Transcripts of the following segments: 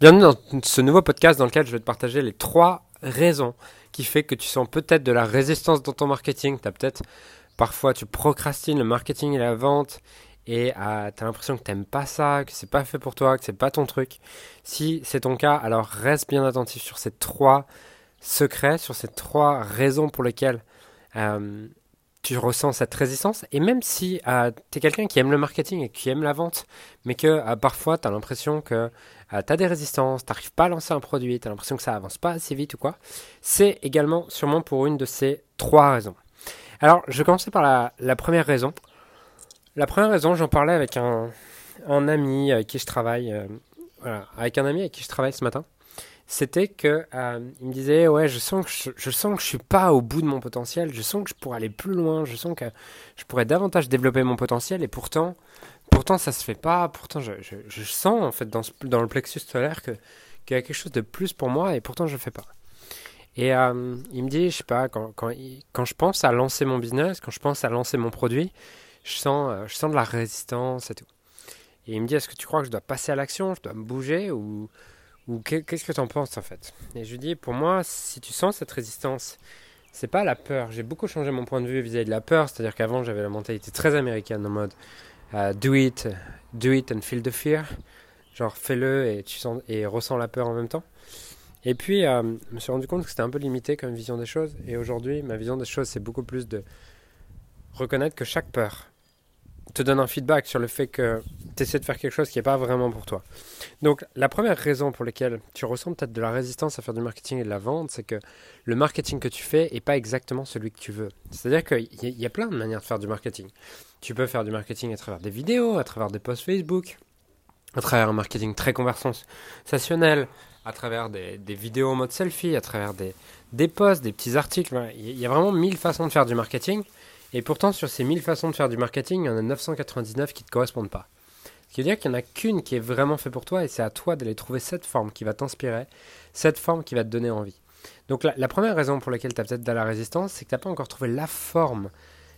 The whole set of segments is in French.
Bienvenue dans ce nouveau podcast dans lequel je vais te partager les trois raisons qui fait que tu sens peut-être de la résistance dans ton marketing. Tu as peut-être parfois tu procrastines le marketing et la vente et euh, tu as l'impression que tu n'aimes pas ça, que c'est pas fait pour toi, que c'est pas ton truc. Si c'est ton cas, alors reste bien attentif sur ces trois secrets, sur ces trois raisons pour lesquelles euh, tu ressens cette résistance. Et même si euh, tu es quelqu'un qui aime le marketing et qui aime la vente, mais que euh, parfois tu as l'impression que euh, tu as des résistances, tu n'arrives pas à lancer un produit, tu as l'impression que ça avance pas assez vite ou quoi, c'est également sûrement pour une de ces trois raisons. Alors, je vais commencer par la, première raison. La première raison, j'en parlais avec ami qui travaille, voilà, avec un ami avec qui je travaille ce matin c'était que euh, il me disait ouais je sens que je, sens que je suis pas au bout de mon potentiel. Je sens que je pourrais aller plus loin. Je sens que je pourrais davantage développer mon potentiel. Et pourtant pourtant ça se fait pas. Pourtant je, je, sens en fait dans, dans le plexus solaire que qu'il y a quelque chose de plus pour moi. Et pourtant je le fais pas. Et euh, il me dit je sais pas quand, quand, quand je pense à lancer mon business quand je pense à lancer mon produit je sens euh, je sens de la résistance et tout. Et il me dit est-ce que tu crois que je dois passer à l'action? Je dois me bouger ou ou qu'est-ce que tu en penses en fait? Et je lui dis, pour moi, si tu sens cette résistance, c'est pas la peur. J'ai beaucoup changé mon point de vue vis-à-vis de la peur, c'est-à-dire qu'avant j'avais la mentalité très américaine en mode euh, do it, do it and feel the fear. Genre fais-le et tu ressens la peur en même temps. Et puis euh, je me suis rendu compte que c'était un peu limité comme vision des choses. Et aujourd'hui, ma vision des choses, c'est beaucoup plus de reconnaître que chaque peur, te donne un feedback sur le fait que tu essaies de faire quelque chose qui n'est pas vraiment pour toi. Donc la première raison pour laquelle tu ressens peut-être de la résistance à faire du marketing et de la vente, c'est que le marketing que tu fais n'est pas exactement celui que tu veux. C'est-à-dire qu'il y, a plein de manières de faire du marketing. Tu peux faire du marketing à travers des vidéos, à travers des posts Facebook, à travers un marketing très conversationnel, à travers des, vidéos en mode selfie, à travers des, posts, des petits articles. Il y a vraiment mille façons de faire du marketing. Et pourtant, sur ces 1000 façons de faire du marketing, il y en a 999 qui ne te correspondent pas. Ce qui veut dire qu'il n'y en a qu'une qui est vraiment fait pour toi et c'est à toi d'aller trouver cette forme qui va t'inspirer, cette forme qui va te donner envie. Donc la, première raison pour laquelle tu as peut-être de la résistance, c'est que tu n'as pas encore trouvé la forme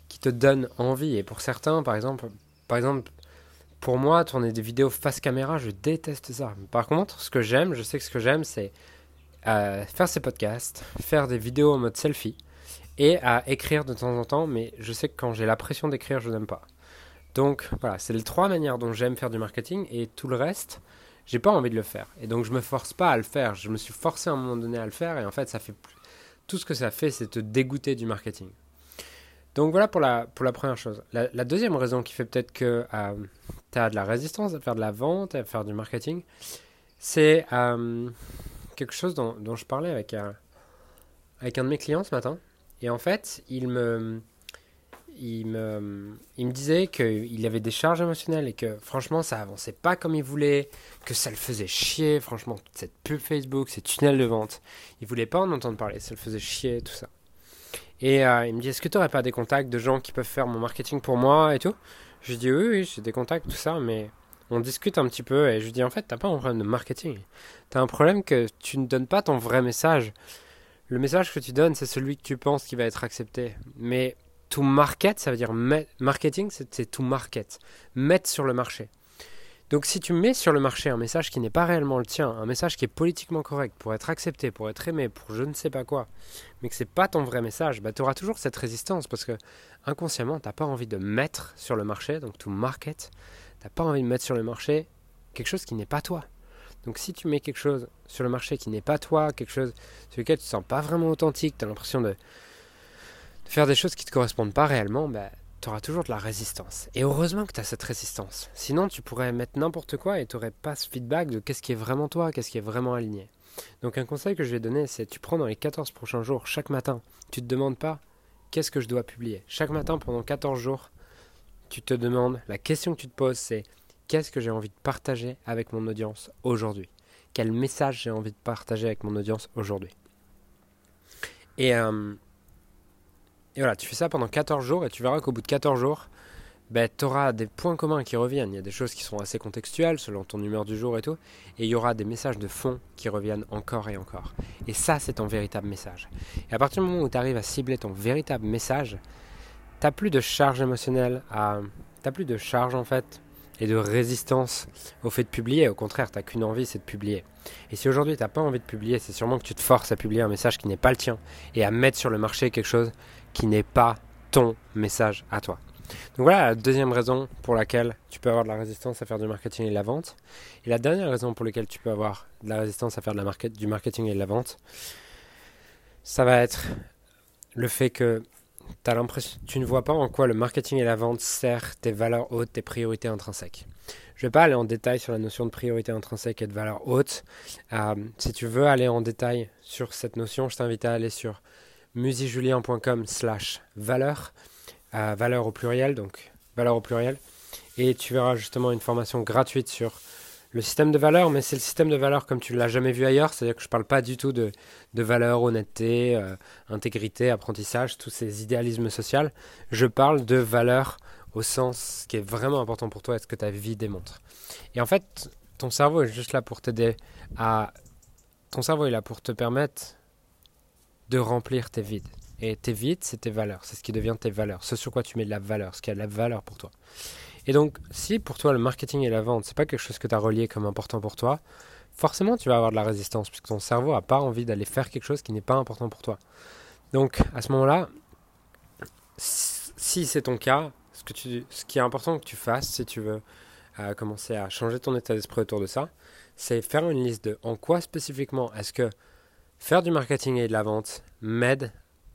qui te donne envie. Et pour certains, par exemple, par exemple, pour moi, tourner des vidéos face caméra, je déteste ça. Par contre, ce que j'aime, je sais que ce que j'aime, c'est euh, faire ces podcasts, faire des vidéos en mode selfie, et à écrire de temps en temps, mais je sais que quand j'ai la pression d'écrire, je n'aime pas. Donc voilà, c'est les trois manières dont j'aime faire du marketing et tout le reste, j'ai pas envie de le faire. Et donc je me force pas à le faire. Je me suis forcé à un moment donné à le faire et en fait ça fait tout ce que ça fait, c'est te dégoûter du marketing. Donc voilà pour la, pour la première chose. La, deuxième raison qui fait peut-être que euh, tu as de la résistance à faire de la vente, à faire du marketing, c'est euh, quelque chose dont, dont, je parlais avec un, avec un de mes clients ce matin. Et en fait, il me, il me, il me disait qu'il avait des charges émotionnelles et que franchement, ça avançait pas comme il voulait, que ça le faisait chier, franchement, cette pub Facebook, ces tunnels de vente. Il voulait pas en entendre parler, ça le faisait chier, tout ça. Et euh, il me dit Est-ce que tu n'aurais pas des contacts de gens qui peuvent faire mon marketing pour moi et tout? Je lui dis Oui, oui, j'ai des contacts, tout ça, mais on discute un petit peu et je lui dis En fait, t'as pas un problème de marketing. Tu as un problème que tu ne donnes pas ton vrai message. Le message que tu donnes, c'est celui que tu penses qui va être accepté. Mais to market, ça veut dire marketing, c'est to market. Mettre sur le marché. Donc si tu mets sur le marché un message qui n'est pas réellement le tien, un message qui est politiquement correct, pour être accepté, pour être aimé, pour je ne sais pas quoi, mais que c'est pas ton vrai message, bah, tu auras toujours cette résistance parce que inconsciemment, tu n'as pas envie de mettre sur le marché, donc to market, tu n'as pas envie de mettre sur le marché quelque chose qui n'est pas toi. Donc si tu mets quelque chose sur le marché qui n'est pas toi, quelque chose sur lequel tu ne te sens pas vraiment authentique, tu as l'impression de, faire des choses qui ne te correspondent pas réellement, bah, tu auras toujours de la résistance. Et heureusement que tu as cette résistance. Sinon, tu pourrais mettre n'importe quoi et tu n'aurais pas ce feedback de qu'est-ce qui est vraiment toi, qu'est-ce qui est vraiment aligné. Donc un conseil que je vais donner, c'est tu prends dans les 14 prochains jours, chaque matin, tu ne te demandes pas qu'est-ce que je dois publier. Chaque matin, pendant 14 jours, tu te demandes, la question que tu te poses, c'est qu'est-ce que j'ai envie de partager avec mon audience aujourd'hui? Quel message j'ai envie de partager avec mon audience aujourd'hui? Et, euh, voilà, tu fais ça pendant 14 jours et tu verras qu'au bout de 14 jours, ben, tu auras des points communs qui reviennent. Il y a des choses qui sont assez contextuelles selon ton humeur du jour et tout. Et il y aura des messages de fond qui reviennent encore et encore. Et ça, c'est ton véritable message. Et à partir du moment où tu arrives à cibler ton véritable message, tu n'as plus de charge émotionnelle, à... tu plus de charge en fait et de résistance au fait de publier. Au contraire, tu n'as qu'une envie, c'est de publier. Et si aujourd'hui tu n'as pas envie de publier, c'est sûrement que tu te forces à publier un message qui n'est pas le tien et à mettre sur le marché quelque chose qui n'est pas ton message à toi. Donc voilà la deuxième raison pour laquelle tu peux avoir de la résistance à faire du marketing et de la vente. Et la dernière raison pour laquelle tu peux avoir de la résistance à faire du marketing et de la vente, ça va être le fait que as l'impression, tu ne vois pas en quoi le marketing et la vente servent tes valeurs hautes, tes priorités intrinsèques. Je ne vais pas aller en détail sur la notion de priorité intrinsèque et de valeur haute. Euh, si tu veux aller en détail sur cette notion, je t'invite à aller sur musijulien.com slash valeur, euh, valeur au pluriel, donc valeur au pluriel, et tu verras justement une formation gratuite sur le système de valeur, mais c'est le système de valeur comme tu l'as jamais vu ailleurs, c'est-à-dire que je ne parle pas du tout de, de valeur, honnêteté, euh, intégrité, apprentissage, tous ces idéalismes sociaux. Je parle de valeur au sens qui est vraiment important pour toi et ce que ta vie démontre. Et en fait, ton cerveau est juste là pour t'aider à... Ton cerveau est là pour te permettre de remplir tes vides. Et tes vides, c'est tes valeurs, c'est ce qui devient tes valeurs, ce sur quoi tu mets de la valeur, ce qui a de la valeur pour toi. Et donc, si pour toi le marketing et la vente, c'est pas quelque chose que tu as relié comme important pour toi, forcément tu vas avoir de la résistance puisque ton cerveau a pas envie d'aller faire quelque chose qui n'est pas important pour toi. Donc, à ce moment-là, si c'est ton cas, ce, que tu, ce qui est important que tu fasses si tu veux euh, commencer à changer ton état d'esprit autour de ça, c'est faire une liste de en quoi spécifiquement est-ce que faire du marketing et de la vente m'aide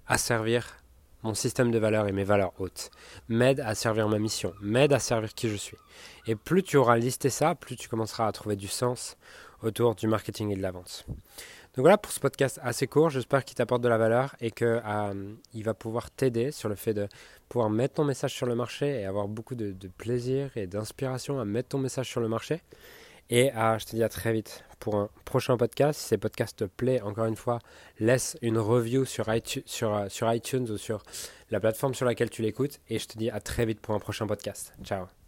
à servir mon système de valeurs et mes valeurs hautes, m'aide à servir ma mission, m'aide à servir qui je suis. Et plus tu auras listé ça, plus tu commenceras à trouver du sens autour du marketing et de la vente. Donc voilà pour ce podcast assez court, j'espère qu'il t'apporte de la valeur et qu'il euh, va pouvoir t'aider sur le fait de pouvoir mettre ton message sur le marché et avoir beaucoup de, de plaisir et d'inspiration à mettre ton message sur le marché. Et euh, je te dis à très vite pour un prochain podcast. Si ces podcasts te plaît, encore une fois, laisse une review sur iTunes, euh, sur iTunes ou sur la plateforme sur laquelle tu l'écoutes. Et je te dis à très vite pour un prochain podcast. Ciao